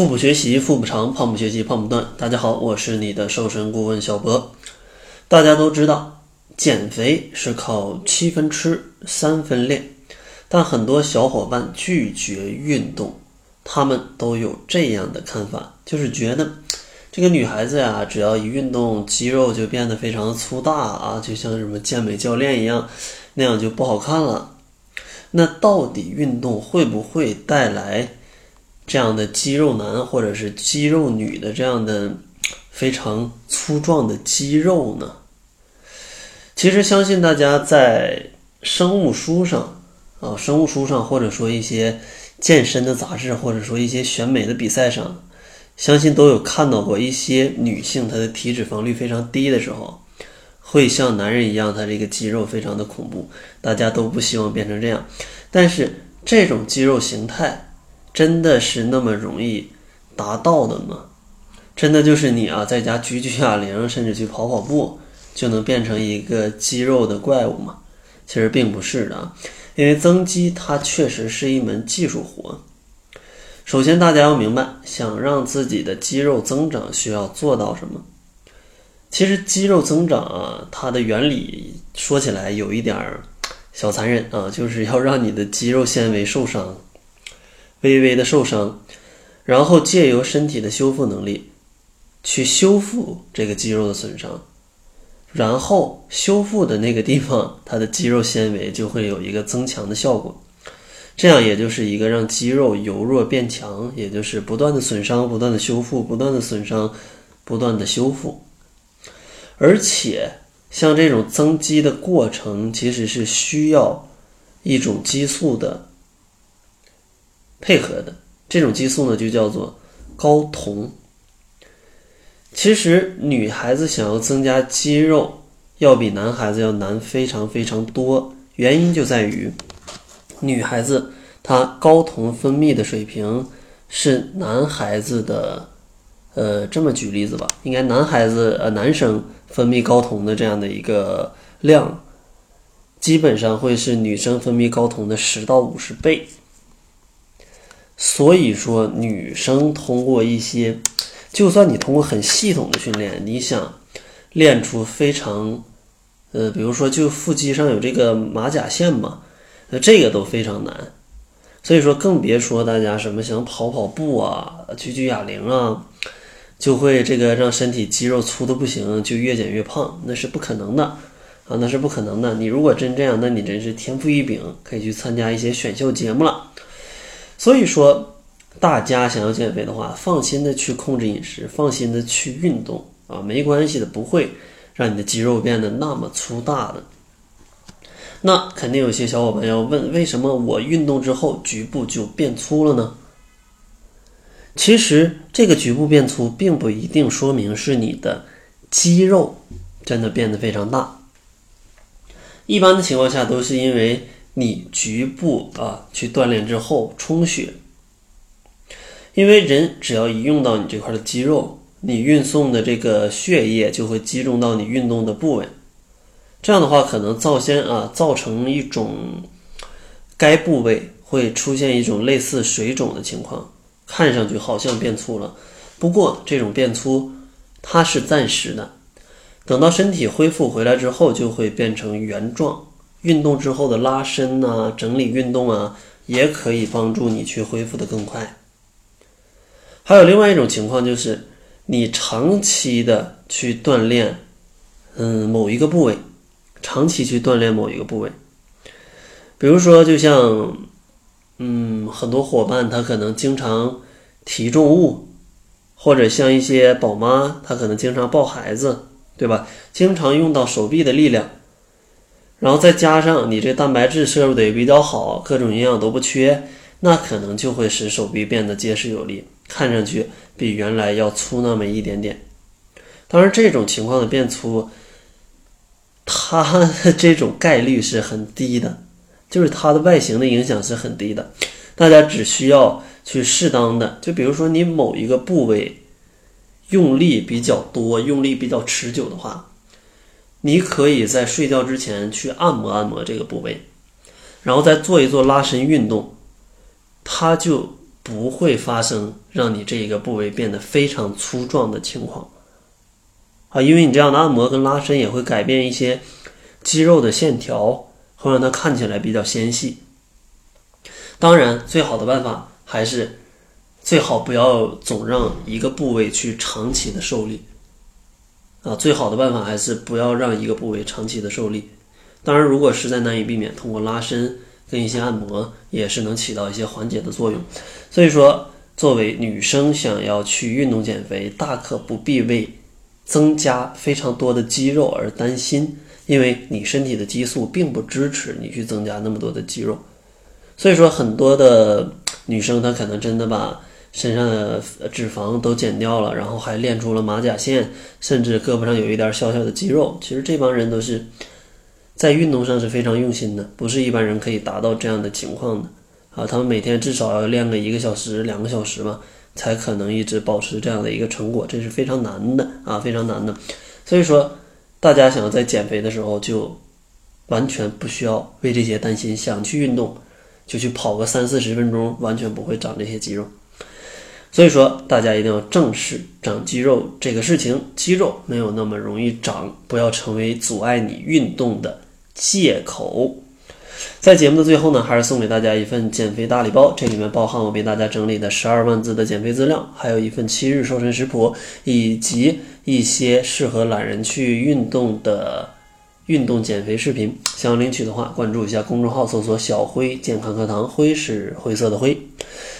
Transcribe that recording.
腹部学习腹部长，胖不学习胖不断。大家好，我是你的瘦身顾问小博。大家都知道，减肥是靠七分吃，三分练，但很多小伙伴拒绝运动，他们都有这样的看法，就是觉得这个女孩子呀，只要一运动，肌肉就变得非常粗大啊，就像什么健美教练一样，那样就不好看了。那到底运动会不会带来这样的肌肉男或者是肌肉女的这样的非常粗壮的肌肉呢？其实相信大家在生物书上啊，生物书上或者说一些健身的杂志，或者说一些选美的比赛上，相信都有看到过一些女性她的体脂肪率非常低的时候。会像男人一样，他这个肌肉非常的恐怖，大家都不希望变成这样。但是这种肌肉形态真的是那么容易达到的吗？真的就是你啊，在家举举哑铃，甚至去跑跑步，就能变成一个肌肉的怪物吗？其实并不是的啊，因为增肌它确实是一门技术活。首先，大家要明白，想让自己的肌肉增长，需要做到什么？其实肌肉增长啊，它的原理说起来有一点儿小残忍啊，就是要让你的肌肉纤维受伤，微微的受伤，然后借由身体的修复能力去修复这个肌肉的损伤，然后修复的那个地方，它的肌肉纤维就会有一个增强的效果，这样也就是一个让肌肉由弱变强，也就是不断的损伤，不断的修复，不断的损伤，不断的修复。而且，像这种增肌的过程，其实是需要一种激素的配合的。这种激素呢，就叫做睾酮。其实，女孩子想要增加肌肉，要比男孩子要难非常非常多。原因就在于，女孩子她睾酮分泌的水平是男孩子的。呃，这么举例子吧，应该男孩子呃男生分泌睾酮的这样的一个量，基本上会是女生分泌睾酮的十到五十倍。所以说，女生通过一些，就算你通过很系统的训练，你想练出非常，呃，比如说就腹肌上有这个马甲线嘛，那这个都非常难。所以说，更别说大家什么想跑跑步啊，举举哑铃啊。就会这个让身体肌肉粗的不行，就越减越胖，那是不可能的啊，那是不可能的。你如果真这样，那你真是天赋异禀，可以去参加一些选秀节目了。所以说，大家想要减肥的话，放心的去控制饮食，放心的去运动啊，没关系的，不会让你的肌肉变得那么粗大的。那肯定有些小伙伴要问，为什么我运动之后局部就变粗了呢？其实这个局部变粗，并不一定说明是你的肌肉真的变得非常大。一般的情况下，都是因为你局部啊去锻炼之后充血。因为人只要一用到你这块的肌肉，你运送的这个血液就会集中到你运动的部位，这样的话可能造先啊造成一种该部位会出现一种类似水肿的情况。看上去好像变粗了，不过这种变粗它是暂时的，等到身体恢复回来之后，就会变成原状。运动之后的拉伸啊、整理运动啊，也可以帮助你去恢复的更快。还有另外一种情况就是，你长期的去锻炼，嗯，某一个部位，长期去锻炼某一个部位，比如说就像。嗯，很多伙伴他可能经常提重物，或者像一些宝妈，她可能经常抱孩子，对吧？经常用到手臂的力量，然后再加上你这蛋白质摄入的也比较好，各种营养都不缺，那可能就会使手臂变得结实有力，看上去比原来要粗那么一点点。当然，这种情况的变粗，它的 这种概率是很低的。就是它的外形的影响是很低的，大家只需要去适当的，就比如说你某一个部位用力比较多、用力比较持久的话，你可以在睡觉之前去按摩按摩这个部位，然后再做一做拉伸运动，它就不会发生让你这一个部位变得非常粗壮的情况啊，因为你这样的按摩跟拉伸也会改变一些肌肉的线条，会让它看起来比较纤细。当然，最好的办法还是最好不要总让一个部位去长期的受力啊，最好的办法还是不要让一个部位长期的受力。当然，如果实在难以避免，通过拉伸跟一些按摩也是能起到一些缓解的作用。所以说，作为女生想要去运动减肥，大可不必为增加非常多的肌肉而担心，因为你身体的激素并不支持你去增加那么多的肌肉。所以说，很多的女生她可能真的把身上的脂肪都减掉了，然后还练出了马甲线，甚至胳膊上有一点小小的肌肉。其实这帮人都是在运动上是非常用心的，不是一般人可以达到这样的情况的。啊，他们每天至少要练个一个小时、两个小时吧，才可能一直保持这样的一个成果，这是非常难的啊，非常难的。所以说，大家想要在减肥的时候，就完全不需要为这些担心。想去运动，就去跑个三四十分钟，完全不会长这些肌肉。所以说，大家一定要正视长肌肉这个事情，肌肉没有那么容易长，不要成为阻碍你运动的借口。在节目的最后呢，还是送给大家一份减肥大礼包，这里面包含我为大家整理的十二万字的减肥资料，还有一份七日瘦身食谱，以及一些适合懒人去运动的运动减肥视频。想要领取的话，关注一下公众号，搜索“小辉健康课堂”，辉是灰色的灰。